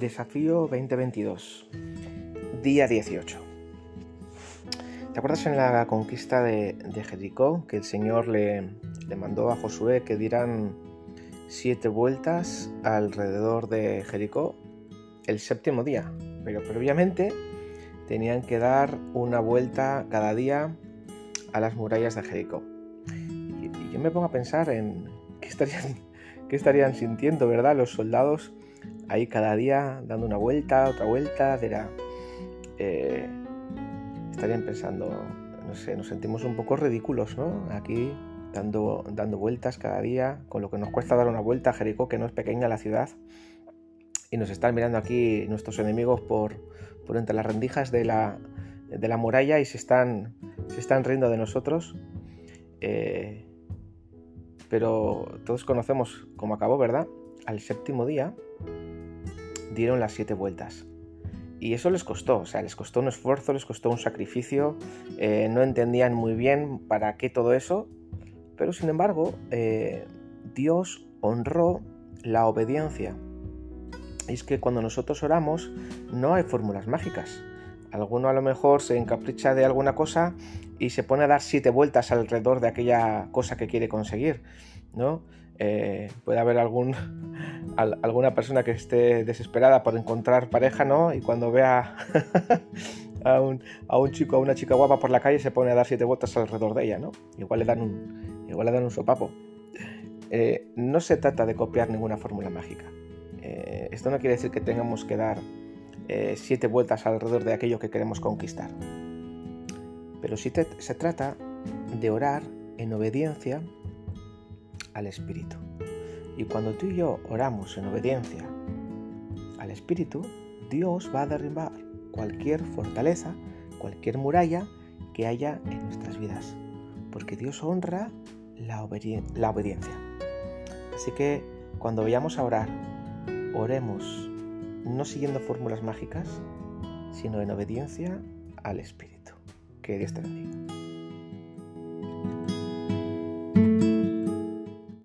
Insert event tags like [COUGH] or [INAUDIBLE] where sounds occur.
Desafío 2022, día 18. ¿Te acuerdas en la conquista de, Jericó que el Señor le, le, mandó a Josué que dieran siete vueltas alrededor de Jericó el séptimo día? Pero previamente tenían que dar una vuelta cada día a las murallas de Jericó. Y, yo me pongo a pensar en qué estarían, qué estarían sintiendo, ¿verdad? Los soldados ahí cada día dando una vuelta, otra vuelta, eh, estarían pensando, no sé, nos sentimos un poco ridículos, ¿no? Aquí dando, dando vueltas cada día, con lo que nos cuesta dar una vuelta a Jericó, que no es pequeña la ciudad, y nos están mirando aquí nuestros enemigos por, por entre las rendijas de la, de la muralla y se están, se están riendo de nosotros. Eh, pero todos conocemos cómo acabó, ¿verdad? Al séptimo día dieron las siete vueltas. Y eso les costó, o sea, les costó un esfuerzo, les costó un sacrificio, eh, no entendían muy bien para qué todo eso, pero sin embargo, eh, Dios honró la obediencia. Y es que cuando nosotros oramos no hay fórmulas mágicas. Alguno a lo mejor se encapricha de alguna cosa y se pone a dar siete vueltas alrededor de aquella cosa que quiere conseguir, ¿no? Eh, puede haber algún, alguna persona que esté desesperada por encontrar pareja, ¿no? Y cuando vea [LAUGHS] a, un, a, un, chico, a una chica guapa por la calle se pone a dar siete vueltas alrededor de ella, ¿no? Igual le dan un, igual le dan un sopapo. Eh, no se trata de copiar ninguna fórmula mágica. Eh, esto no quiere decir que tengamos que dar siete vueltas alrededor de aquello que queremos conquistar. Pero sí se trata de orar en obediencia al Espíritu. Y cuando tú y yo oramos en obediencia al Espíritu, Dios va a derribar cualquier fortaleza, cualquier muralla que haya en nuestras vidas. Porque Dios honra la, la obediencia. Así que cuando vayamos a orar, oremos no siguiendo fórmulas mágicas, sino en obediencia al Espíritu. Que Dios te bendiga.